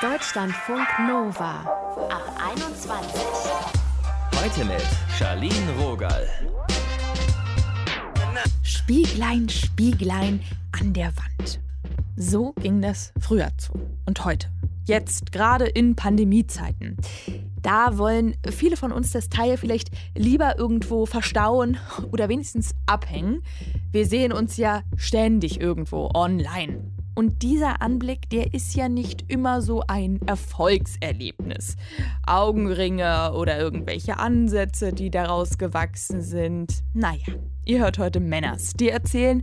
Deutschlandfunk Nova ab 21. Heute mit Charlene Rogal. Spieglein, Spieglein an der Wand. So ging das früher zu. Und heute. Jetzt, gerade in Pandemiezeiten. Da wollen viele von uns das Teil vielleicht lieber irgendwo verstauen oder wenigstens abhängen. Wir sehen uns ja ständig irgendwo online. Und dieser Anblick, der ist ja nicht immer so ein Erfolgserlebnis. Augenringe oder irgendwelche Ansätze, die daraus gewachsen sind. Naja, ihr hört heute Männers, die erzählen,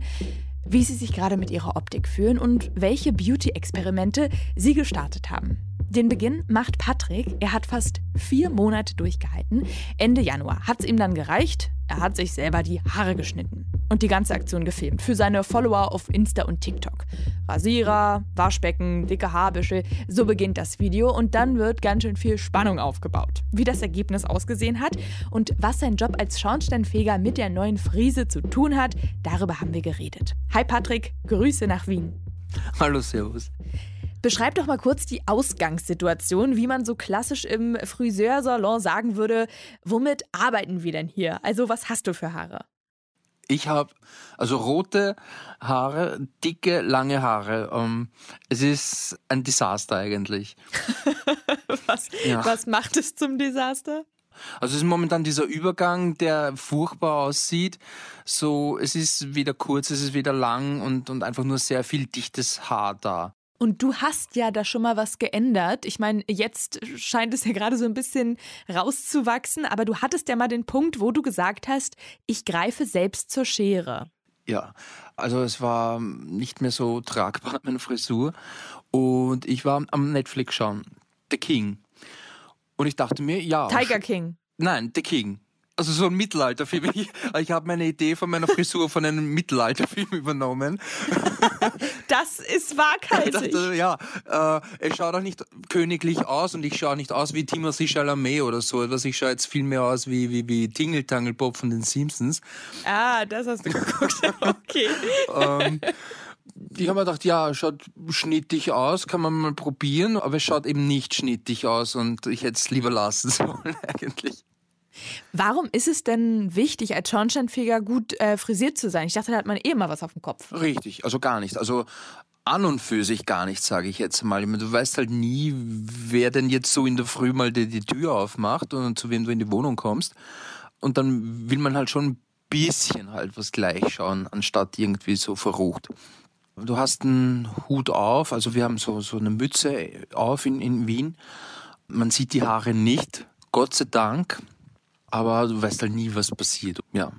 wie sie sich gerade mit ihrer Optik fühlen und welche Beauty-Experimente sie gestartet haben. Den Beginn macht Patrick. Er hat fast vier Monate durchgehalten. Ende Januar hat es ihm dann gereicht. Er hat sich selber die Haare geschnitten und die ganze Aktion gefilmt für seine Follower auf Insta und TikTok. Rasierer, Waschbecken, dicke Haarbüschel, so beginnt das Video und dann wird ganz schön viel Spannung aufgebaut. Wie das Ergebnis ausgesehen hat und was sein Job als Schornsteinfeger mit der neuen Frise zu tun hat, darüber haben wir geredet. Hi Patrick, Grüße nach Wien. Hallo, Servus. Beschreib doch mal kurz die Ausgangssituation, wie man so klassisch im Friseursalon sagen würde. Womit arbeiten wir denn hier? Also, was hast du für Haare? Ich habe also rote Haare, dicke, lange Haare. Um, ähm, es ist ein Desaster eigentlich. was, ja. was macht es zum Desaster? Also es ist momentan dieser Übergang, der furchtbar aussieht. So, es ist weder kurz, es ist weder lang und, und einfach nur sehr viel dichtes Haar da. Und du hast ja da schon mal was geändert. Ich meine, jetzt scheint es ja gerade so ein bisschen rauszuwachsen, aber du hattest ja mal den Punkt, wo du gesagt hast, ich greife selbst zur Schere. Ja, also es war nicht mehr so tragbar, meine Frisur. Und ich war am Netflix schauen, The King. Und ich dachte mir, ja. Tiger King. Nein, The King. Also so ein Mittelalterfilm. Ich, ich habe meine Idee von meiner Frisur von einem Mittelalterfilm übernommen. Das ist waghalsig. Dachte, ja, äh, es schaut auch nicht königlich aus und ich schaue nicht aus wie Timothée Chalamet oder so etwas. Ich schaue jetzt viel mehr aus wie, wie, wie Tingle Tangle Bob von den Simpsons. Ah, das hast du geguckt. Okay. ähm, ich habe mir gedacht, ja, schaut schnittig aus, kann man mal probieren, aber es schaut eben nicht schnittig aus und ich hätte es lieber lassen sollen eigentlich. Warum ist es denn wichtig, als Schornsteinfeger gut äh, frisiert zu sein? Ich dachte, da hat man eh mal was auf dem Kopf. Richtig, also gar nicht. Also an und für sich gar nichts, sage ich jetzt mal. Du weißt halt nie, wer denn jetzt so in der Früh mal die, die Tür aufmacht und zu wem du in die Wohnung kommst. Und dann will man halt schon ein bisschen halt was gleich schauen, anstatt irgendwie so verrucht. Du hast einen Hut auf, also wir haben so, so eine Mütze auf in, in Wien. Man sieht die Haare nicht, Gott sei Dank aber du weißt halt nie, was passiert. Ja.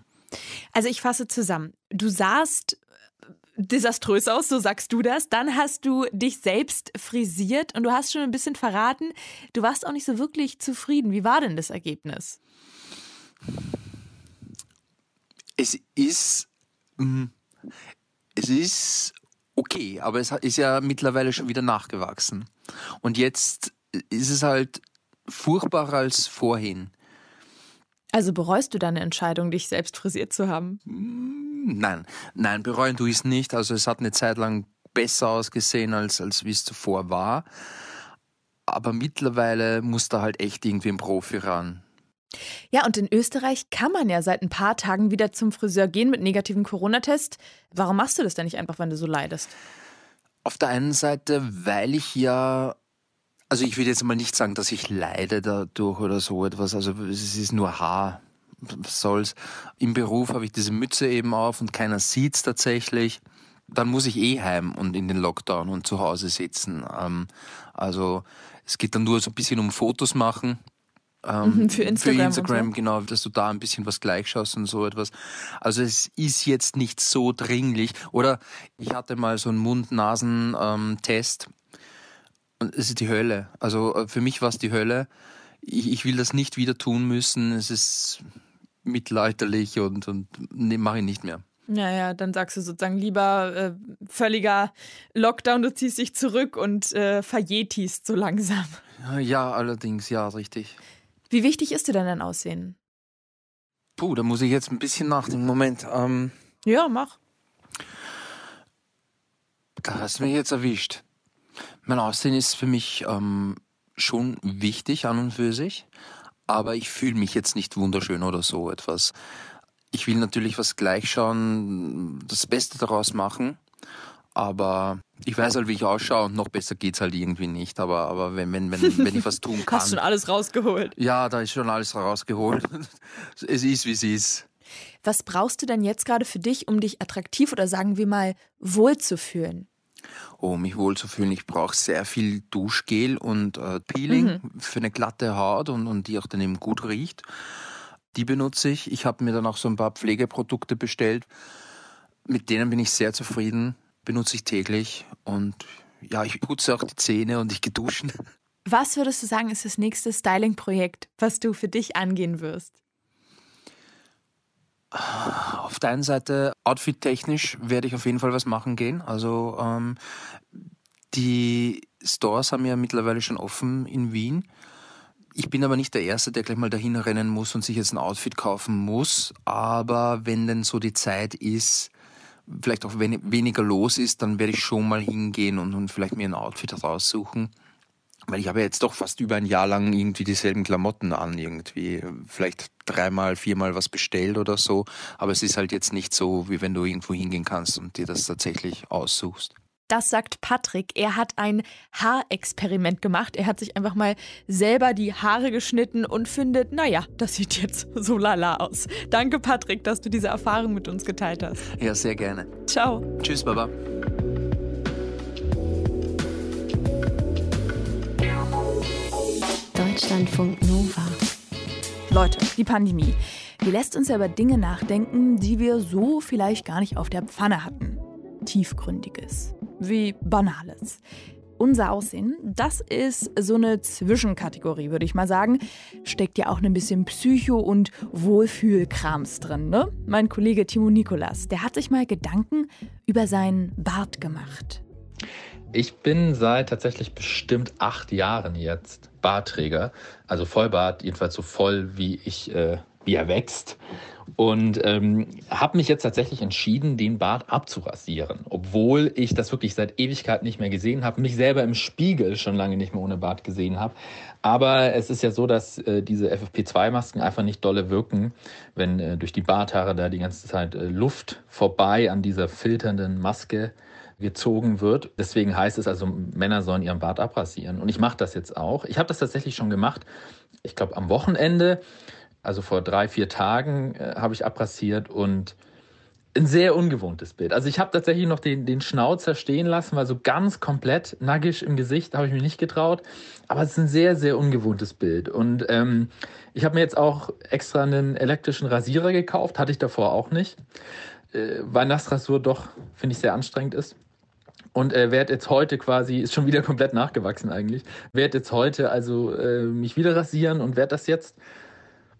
Also ich fasse zusammen. Du sahst äh, desaströs aus, so sagst du das. Dann hast du dich selbst frisiert und du hast schon ein bisschen verraten, du warst auch nicht so wirklich zufrieden. Wie war denn das Ergebnis? Es ist, mm, es ist okay, aber es ist ja mittlerweile schon wieder nachgewachsen. Und jetzt ist es halt furchtbarer als vorhin. Also bereust du deine Entscheidung, dich selbst frisiert zu haben? Mm, nein, nein, bereuen du es nicht. Also es hat eine Zeit lang besser ausgesehen, als, als wie es zuvor war. Aber mittlerweile muss da halt echt irgendwie ein Profi ran. Ja, und in Österreich kann man ja seit ein paar Tagen wieder zum Friseur gehen mit negativem Corona-Test. Warum machst du das denn nicht einfach, wenn du so leidest? Auf der einen Seite, weil ich ja also ich würde jetzt mal nicht sagen, dass ich leide dadurch oder so etwas. Also es ist nur Haar. Was soll's? Im Beruf habe ich diese Mütze eben auf und keiner sieht's tatsächlich. Dann muss ich eh heim und in den Lockdown und zu Hause sitzen. Ähm, also es geht dann nur so ein bisschen um Fotos machen. Ähm, für Instagram. Für Instagram, so. genau, dass du da ein bisschen was gleich schaust und so etwas. Also es ist jetzt nicht so dringlich. Oder ich hatte mal so einen Mund-Nasen-Test. Und es ist die Hölle. Also äh, für mich war es die Hölle. Ich, ich, will das nicht wieder tun müssen. Es ist mittelalterlich und, und nee, mache ich nicht mehr. Naja, dann sagst du sozusagen lieber äh, völliger Lockdown, du ziehst dich zurück und äh, verjetist so langsam. Ja, allerdings, ja, richtig. Wie wichtig ist dir denn dein Aussehen? Puh, da muss ich jetzt ein bisschen nachdenken. Moment. Ähm, ja, mach. Da hast du mich jetzt erwischt. Mein Aussehen ist für mich ähm, schon wichtig an und für sich, aber ich fühle mich jetzt nicht wunderschön oder so etwas. Ich will natürlich was gleich schauen, das Beste daraus machen, aber ich weiß halt, wie ich ausschaue und noch besser geht's halt irgendwie nicht. Aber, aber wenn, wenn, wenn, wenn ich was tun kann. Hast schon alles rausgeholt? Ja, da ist schon alles rausgeholt. es ist, wie es ist. Was brauchst du denn jetzt gerade für dich, um dich attraktiv oder sagen wir mal wohl zu fühlen? Oh, um mich wohl zu fühlen, ich brauche sehr viel Duschgel und äh, Peeling mhm. für eine glatte Haut und, und die auch dann eben gut riecht. Die benutze ich. Ich habe mir dann auch so ein paar Pflegeprodukte bestellt. Mit denen bin ich sehr zufrieden, benutze ich täglich und ja, ich putze auch die Zähne und ich geduschen. Was würdest du sagen, ist das nächste Styling-Projekt, was du für dich angehen wirst? Auf der einen Seite, outfit-technisch werde ich auf jeden Fall was machen gehen. Also ähm, die Stores haben ja mittlerweile schon offen in Wien. Ich bin aber nicht der Erste, der gleich mal dahin rennen muss und sich jetzt ein Outfit kaufen muss. Aber wenn denn so die Zeit ist, vielleicht auch weniger los ist, dann werde ich schon mal hingehen und, und vielleicht mir ein Outfit raussuchen. Weil ich habe jetzt doch fast über ein Jahr lang irgendwie dieselben Klamotten an, irgendwie. Vielleicht dreimal, viermal was bestellt oder so. Aber es ist halt jetzt nicht so, wie wenn du irgendwo hingehen kannst und dir das tatsächlich aussuchst. Das sagt Patrick. Er hat ein Haarexperiment gemacht. Er hat sich einfach mal selber die Haare geschnitten und findet, naja, das sieht jetzt so lala aus. Danke, Patrick, dass du diese Erfahrung mit uns geteilt hast. Ja, sehr gerne. Ciao. Tschüss, Baba. Deutschlandfunk Nova. Leute, die Pandemie. Die lässt uns ja über Dinge nachdenken, die wir so vielleicht gar nicht auf der Pfanne hatten. Tiefgründiges, wie Banales. Unser Aussehen, das ist so eine Zwischenkategorie, würde ich mal sagen. Steckt ja auch ein bisschen Psycho- und Wohlfühlkrams drin, ne? Mein Kollege Timo Nikolas, der hat sich mal Gedanken über seinen Bart gemacht. Ich bin seit tatsächlich bestimmt acht Jahren jetzt Bartträger, also Vollbart, jedenfalls so voll, wie ich, äh, wie er wächst. Und ähm, habe mich jetzt tatsächlich entschieden, den Bart abzurasieren, obwohl ich das wirklich seit Ewigkeit nicht mehr gesehen habe, mich selber im Spiegel schon lange nicht mehr ohne Bart gesehen habe. Aber es ist ja so, dass äh, diese FFP2-Masken einfach nicht dolle wirken, wenn äh, durch die Barthaare da die ganze Zeit äh, Luft vorbei an dieser filternden Maske gezogen wird. Deswegen heißt es also, Männer sollen ihren Bart abrasieren. Und ich mache das jetzt auch. Ich habe das tatsächlich schon gemacht. Ich glaube, am Wochenende, also vor drei, vier Tagen, äh, habe ich abrasiert und ein sehr ungewohntes Bild. Also ich habe tatsächlich noch den, den Schnauzer stehen lassen, weil so ganz komplett nackig im Gesicht habe ich mich nicht getraut. Aber es ist ein sehr, sehr ungewohntes Bild. Und ähm, ich habe mir jetzt auch extra einen elektrischen Rasierer gekauft, hatte ich davor auch nicht, äh, weil Nassrasur doch, finde ich, sehr anstrengend ist. Und äh, werde jetzt heute quasi, ist schon wieder komplett nachgewachsen eigentlich, werde jetzt heute also äh, mich wieder rasieren und werde das jetzt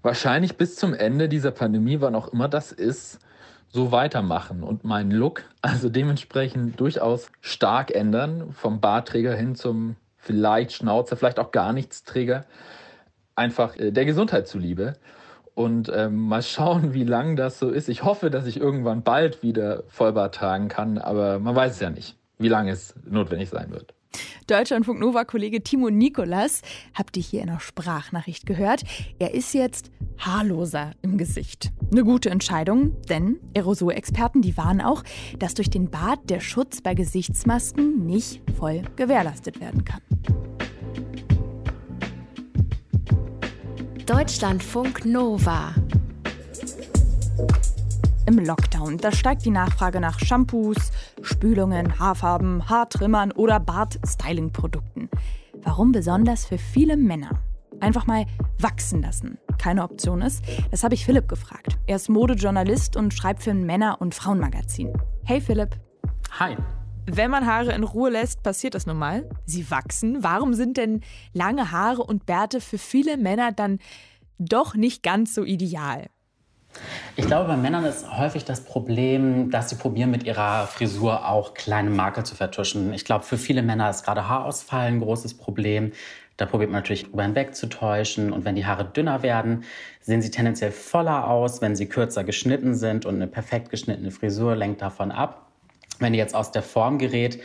wahrscheinlich bis zum Ende dieser Pandemie, wann auch immer das ist, so weitermachen und meinen Look also dementsprechend durchaus stark ändern, vom Bartträger hin zum vielleicht Schnauzer, vielleicht auch gar nichts Träger, einfach äh, der Gesundheit zuliebe. Und ähm, mal schauen, wie lang das so ist. Ich hoffe, dass ich irgendwann bald wieder Vollbart tragen kann, aber man weiß es ja nicht wie lange es notwendig sein wird. Deutschlandfunk Nova Kollege Timo Nikolas, habt ihr hier in der Sprachnachricht gehört? Er ist jetzt haarloser im Gesicht. Eine gute Entscheidung, denn Aerosol-Experten, die warnen auch, dass durch den Bart der Schutz bei Gesichtsmasken nicht voll gewährleistet werden kann. Deutschlandfunk Nova im Lockdown. Da steigt die Nachfrage nach Shampoos, Spülungen, Haarfarben, Haartrimmern oder Bart-Styling-Produkten. Warum besonders für viele Männer? Einfach mal wachsen lassen keine Option ist? Das habe ich Philipp gefragt. Er ist Modejournalist und schreibt für ein Männer- und Frauenmagazin. Hey Philipp. Hi. Wenn man Haare in Ruhe lässt, passiert das nun mal. Sie wachsen. Warum sind denn lange Haare und Bärte für viele Männer dann doch nicht ganz so ideal? Ich glaube, bei Männern ist häufig das Problem, dass sie probieren, mit ihrer Frisur auch kleine Makel zu vertuschen. Ich glaube, für viele Männer ist gerade Haarausfall ein großes Problem. Da probiert man natürlich über hinweg zu täuschen. Und wenn die Haare dünner werden, sehen sie tendenziell voller aus. Wenn sie kürzer geschnitten sind und eine perfekt geschnittene Frisur lenkt davon ab. Wenn die jetzt aus der Form gerät,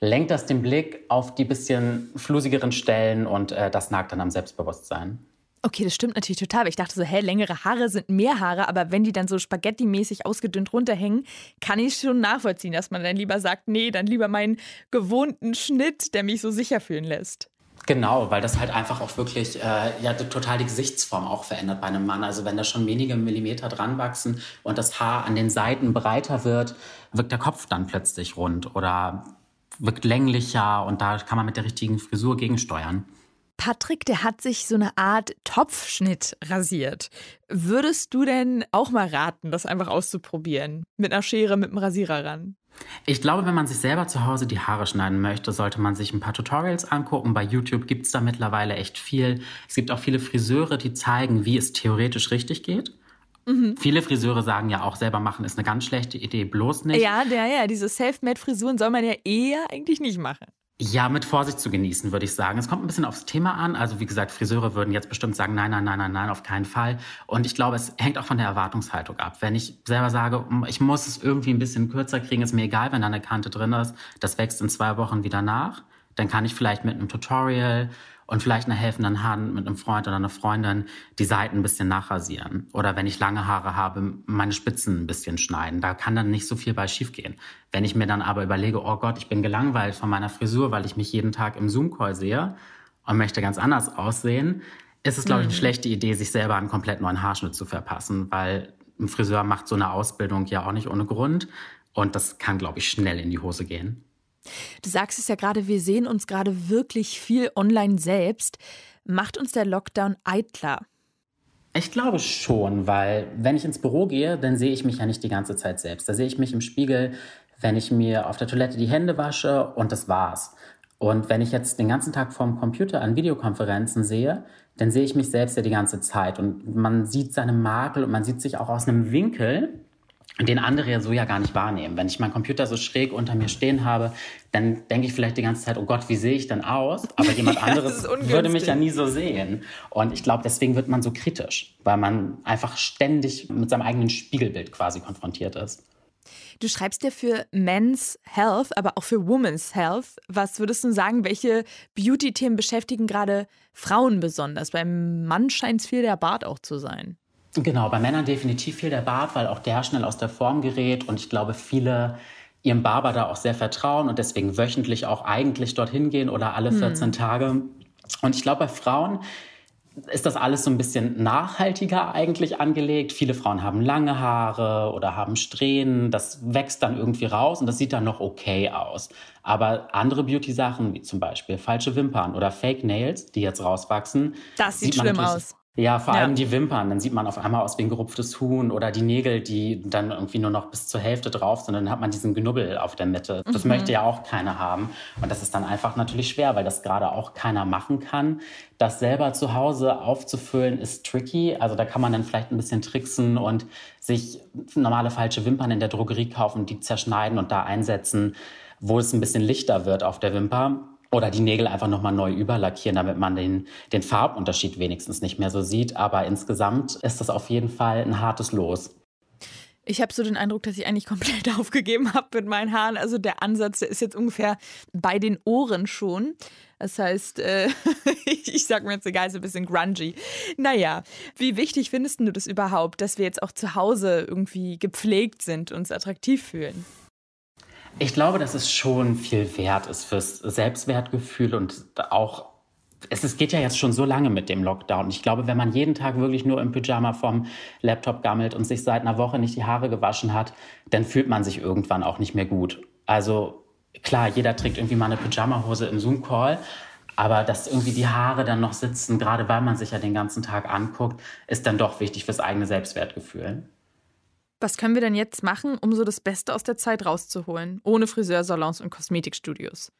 lenkt das den Blick auf die bisschen flusigeren Stellen und äh, das nagt dann am Selbstbewusstsein. Okay, das stimmt natürlich total. Ich dachte so, hä, längere Haare sind mehr Haare, aber wenn die dann so spaghetti-mäßig ausgedünnt runterhängen, kann ich schon nachvollziehen, dass man dann lieber sagt, nee, dann lieber meinen gewohnten Schnitt, der mich so sicher fühlen lässt. Genau, weil das halt einfach auch wirklich äh, ja, total die Gesichtsform auch verändert bei einem Mann. Also wenn da schon wenige Millimeter dran wachsen und das Haar an den Seiten breiter wird, wirkt der Kopf dann plötzlich rund oder wirkt länglicher und da kann man mit der richtigen Frisur gegensteuern. Patrick, der hat sich so eine Art Topfschnitt rasiert. Würdest du denn auch mal raten, das einfach auszuprobieren? Mit einer Schere, mit einem Rasierer ran? Ich glaube, wenn man sich selber zu Hause die Haare schneiden möchte, sollte man sich ein paar Tutorials angucken. Bei YouTube gibt es da mittlerweile echt viel. Es gibt auch viele Friseure, die zeigen, wie es theoretisch richtig geht. Mhm. Viele Friseure sagen ja auch, selber machen ist eine ganz schlechte Idee, bloß nicht. Ja, der, ja, diese Selfmade-Frisuren soll man ja eher eigentlich nicht machen. Ja, mit Vorsicht zu genießen, würde ich sagen. Es kommt ein bisschen aufs Thema an. Also wie gesagt, Friseure würden jetzt bestimmt sagen, nein, nein, nein, nein, nein, auf keinen Fall. Und ich glaube, es hängt auch von der Erwartungshaltung ab. Wenn ich selber sage, ich muss es irgendwie ein bisschen kürzer kriegen, ist mir egal, wenn da eine Kante drin ist, das wächst in zwei Wochen wieder nach, dann kann ich vielleicht mit einem Tutorial und vielleicht einer helfenden Hand mit einem Freund oder einer Freundin die Seiten ein bisschen nachrasieren. Oder wenn ich lange Haare habe, meine Spitzen ein bisschen schneiden. Da kann dann nicht so viel bei schiefgehen. Wenn ich mir dann aber überlege, oh Gott, ich bin gelangweilt von meiner Frisur, weil ich mich jeden Tag im Zoom-Call sehe und möchte ganz anders aussehen, ist es, glaube ich, eine mhm. schlechte Idee, sich selber einen komplett neuen Haarschnitt zu verpassen, weil ein Friseur macht so eine Ausbildung ja auch nicht ohne Grund. Und das kann, glaube ich, schnell in die Hose gehen. Du sagst es ja gerade, wir sehen uns gerade wirklich viel online selbst. Macht uns der Lockdown eitler? Ich glaube schon, weil wenn ich ins Büro gehe, dann sehe ich mich ja nicht die ganze Zeit selbst. Da sehe ich mich im Spiegel, wenn ich mir auf der Toilette die Hände wasche und das war's. Und wenn ich jetzt den ganzen Tag vorm Computer an Videokonferenzen sehe, dann sehe ich mich selbst ja die ganze Zeit und man sieht seine Makel und man sieht sich auch aus einem Winkel, den andere ja so ja gar nicht wahrnehmen. Wenn ich meinen Computer so schräg unter mir stehen habe, dann denke ich vielleicht die ganze Zeit, oh Gott, wie sehe ich denn aus? Aber jemand anderes würde mich ja nie so sehen. Und ich glaube, deswegen wird man so kritisch, weil man einfach ständig mit seinem eigenen Spiegelbild quasi konfrontiert ist. Du schreibst ja für Men's Health, aber auch für Women's Health. Was würdest du sagen, welche Beauty-Themen beschäftigen gerade Frauen besonders? Beim Mann scheint es viel der Bart auch zu sein. Genau, bei Männern definitiv viel der Bart, weil auch der schnell aus der Form gerät und ich glaube, viele ihrem Barber da auch sehr vertrauen und deswegen wöchentlich auch eigentlich dorthin gehen oder alle 14 hm. Tage. Und ich glaube, bei Frauen ist das alles so ein bisschen nachhaltiger eigentlich angelegt. Viele Frauen haben lange Haare oder haben Strähnen. Das wächst dann irgendwie raus und das sieht dann noch okay aus. Aber andere Beauty-Sachen, wie zum Beispiel falsche Wimpern oder Fake Nails, die jetzt rauswachsen, das sieht schlimm aus. Ja, vor allem die Wimpern. Dann sieht man auf einmal aus wie ein gerupftes Huhn oder die Nägel, die dann irgendwie nur noch bis zur Hälfte drauf sind. Dann hat man diesen Knubbel auf der Mitte. Das mhm. möchte ja auch keiner haben. Und das ist dann einfach natürlich schwer, weil das gerade auch keiner machen kann. Das selber zu Hause aufzufüllen ist tricky. Also da kann man dann vielleicht ein bisschen tricksen und sich normale falsche Wimpern in der Drogerie kaufen, die zerschneiden und da einsetzen, wo es ein bisschen lichter wird auf der Wimper. Oder die Nägel einfach nochmal neu überlackieren, damit man den, den Farbunterschied wenigstens nicht mehr so sieht. Aber insgesamt ist das auf jeden Fall ein hartes Los. Ich habe so den Eindruck, dass ich eigentlich komplett aufgegeben habe mit meinen Haaren. Also der Ansatz, der ist jetzt ungefähr bei den Ohren schon. Das heißt, äh, ich sag mir jetzt egal, so ein bisschen grungy. Naja, wie wichtig findest du das überhaupt, dass wir jetzt auch zu Hause irgendwie gepflegt sind, uns attraktiv fühlen? Ich glaube, dass es schon viel wert ist fürs Selbstwertgefühl und auch es, es geht ja jetzt schon so lange mit dem Lockdown. Ich glaube, wenn man jeden Tag wirklich nur im Pyjama vom Laptop gammelt und sich seit einer Woche nicht die Haare gewaschen hat, dann fühlt man sich irgendwann auch nicht mehr gut. Also klar, jeder trägt irgendwie mal eine Pyjamahose im Zoom-Call, aber dass irgendwie die Haare dann noch sitzen, gerade weil man sich ja den ganzen Tag anguckt, ist dann doch wichtig fürs eigene Selbstwertgefühl. Was können wir denn jetzt machen, um so das Beste aus der Zeit rauszuholen, ohne Friseursalons und Kosmetikstudios?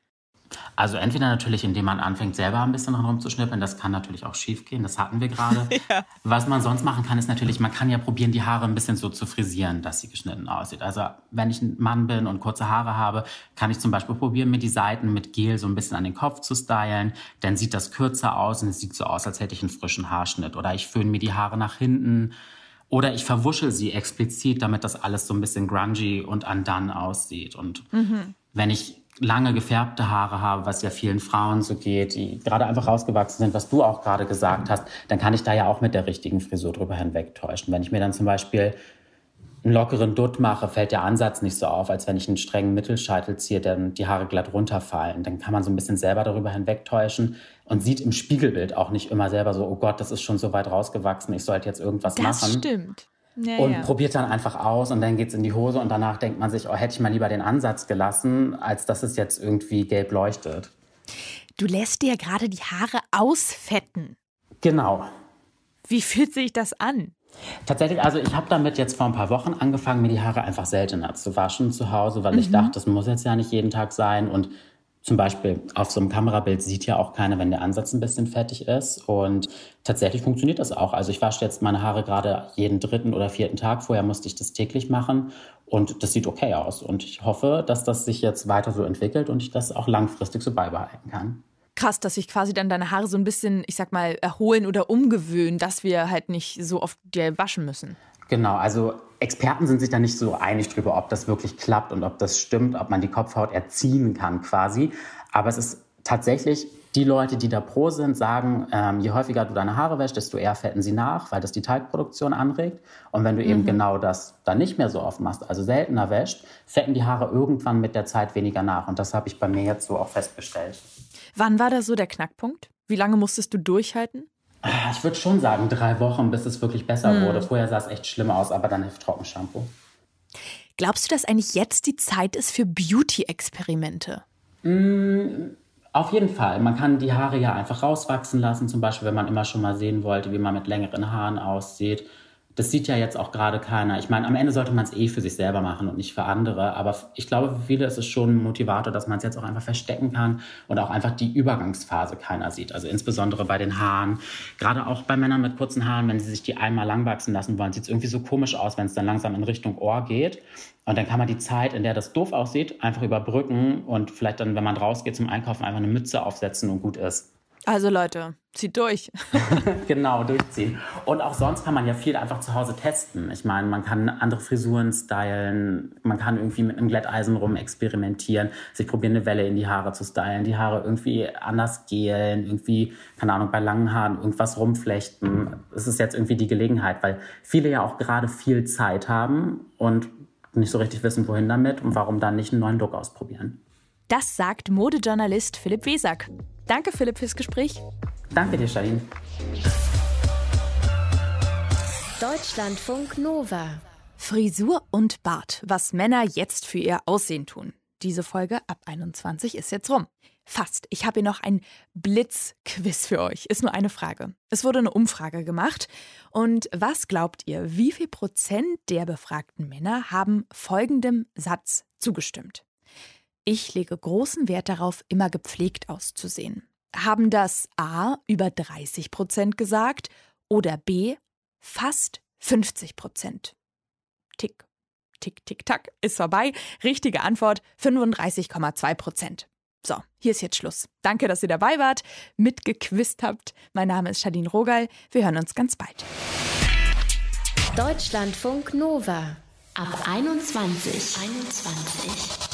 Also entweder natürlich, indem man anfängt, selber ein bisschen dran rumzuschnippeln. Das kann natürlich auch schief gehen. Das hatten wir gerade. ja. Was man sonst machen kann, ist natürlich, man kann ja probieren, die Haare ein bisschen so zu frisieren, dass sie geschnitten aussieht. Also wenn ich ein Mann bin und kurze Haare habe, kann ich zum Beispiel probieren, mir die Seiten mit Gel so ein bisschen an den Kopf zu stylen. Dann sieht das kürzer aus und es sieht so aus, als hätte ich einen frischen Haarschnitt. Oder ich föhne mir die Haare nach hinten oder ich verwuschel sie explizit, damit das alles so ein bisschen grungy und undone aussieht. Und mhm. wenn ich lange gefärbte Haare habe, was ja vielen Frauen so geht, die gerade einfach rausgewachsen sind, was du auch gerade gesagt hast, dann kann ich da ja auch mit der richtigen Frisur drüber hinwegtäuschen. Wenn ich mir dann zum Beispiel einen lockeren Dutt mache, fällt der Ansatz nicht so auf, als wenn ich einen strengen Mittelscheitel ziehe, dann die Haare glatt runterfallen. Dann kann man so ein bisschen selber darüber hinwegtäuschen und sieht im Spiegelbild auch nicht immer selber so, oh Gott, das ist schon so weit rausgewachsen, ich sollte jetzt irgendwas das machen. Das stimmt. Ja, und ja. probiert dann einfach aus und dann geht es in die Hose und danach denkt man sich, oh, hätte ich mal lieber den Ansatz gelassen, als dass es jetzt irgendwie gelb leuchtet. Du lässt dir gerade die Haare ausfetten. Genau. Wie fühlt sich das an? Tatsächlich, also ich habe damit jetzt vor ein paar Wochen angefangen, mir die Haare einfach seltener zu waschen zu Hause, weil mhm. ich dachte, das muss jetzt ja nicht jeden Tag sein und zum Beispiel auf so einem Kamerabild sieht ja auch keiner, wenn der Ansatz ein bisschen fettig ist. Und tatsächlich funktioniert das auch. Also ich wasche jetzt meine Haare gerade jeden dritten oder vierten Tag. Vorher musste ich das täglich machen. Und das sieht okay aus. Und ich hoffe, dass das sich jetzt weiter so entwickelt und ich das auch langfristig so beibehalten kann. Krass, dass sich quasi dann deine Haare so ein bisschen, ich sag mal, erholen oder umgewöhnen, dass wir halt nicht so oft dir waschen müssen. Genau, also Experten sind sich da nicht so einig drüber, ob das wirklich klappt und ob das stimmt, ob man die Kopfhaut erziehen kann quasi. Aber es ist tatsächlich, die Leute, die da pro sind, sagen, ähm, je häufiger du deine Haare wäschst, desto eher fetten sie nach, weil das die Teigproduktion anregt. Und wenn du mhm. eben genau das dann nicht mehr so oft machst, also seltener wäscht, fetten die Haare irgendwann mit der Zeit weniger nach. Und das habe ich bei mir jetzt so auch festgestellt. Wann war da so der Knackpunkt? Wie lange musstest du durchhalten? Ah, ich würde schon sagen, drei Wochen, bis es wirklich besser mhm. wurde. Vorher sah es echt schlimm aus, aber dann hilft Trockenshampoo. Glaubst du, dass eigentlich jetzt die Zeit ist für Beauty-Experimente? Mm, auf jeden Fall. Man kann die Haare ja einfach rauswachsen lassen, zum Beispiel, wenn man immer schon mal sehen wollte, wie man mit längeren Haaren aussieht. Das sieht ja jetzt auch gerade keiner. Ich meine, am Ende sollte man es eh für sich selber machen und nicht für andere. Aber ich glaube, für viele ist es schon ein Motivator, dass man es jetzt auch einfach verstecken kann und auch einfach die Übergangsphase keiner sieht. Also insbesondere bei den Haaren. Gerade auch bei Männern mit kurzen Haaren, wenn sie sich die einmal lang wachsen lassen wollen, sieht es irgendwie so komisch aus, wenn es dann langsam in Richtung Ohr geht. Und dann kann man die Zeit, in der das doof aussieht, einfach überbrücken und vielleicht dann, wenn man rausgeht zum Einkaufen, einfach eine Mütze aufsetzen und gut ist. Also Leute, zieht durch. genau, durchziehen. Und auch sonst kann man ja viel einfach zu Hause testen. Ich meine, man kann andere Frisuren stylen, man kann irgendwie mit einem Glätteisen rum experimentieren, sich probieren, eine Welle in die Haare zu stylen, die Haare irgendwie anders gelen, irgendwie, keine Ahnung, bei langen Haaren irgendwas rumflechten. Es ist jetzt irgendwie die Gelegenheit, weil viele ja auch gerade viel Zeit haben und nicht so richtig wissen, wohin damit und warum dann nicht einen neuen Look ausprobieren. Das sagt Modejournalist Philipp Wesack. Danke, Philipp, fürs Gespräch. Danke dir, Charlene. Deutschlandfunk Nova. Frisur und Bart, was Männer jetzt für ihr Aussehen tun. Diese Folge ab 21 ist jetzt rum. Fast. Ich habe hier noch ein Blitzquiz für euch. Ist nur eine Frage. Es wurde eine Umfrage gemacht. Und was glaubt ihr, wie viel Prozent der befragten Männer haben folgendem Satz zugestimmt? Ich lege großen Wert darauf, immer gepflegt auszusehen. Haben das A über 30 Prozent gesagt oder B fast 50 Prozent? Tick, tick, tick, tack, ist vorbei. Richtige Antwort 35,2 Prozent. So, hier ist jetzt Schluss. Danke, dass ihr dabei wart, mitgequizt habt. Mein Name ist Shadin Rogal. Wir hören uns ganz bald. Deutschlandfunk Nova ab 21. 21.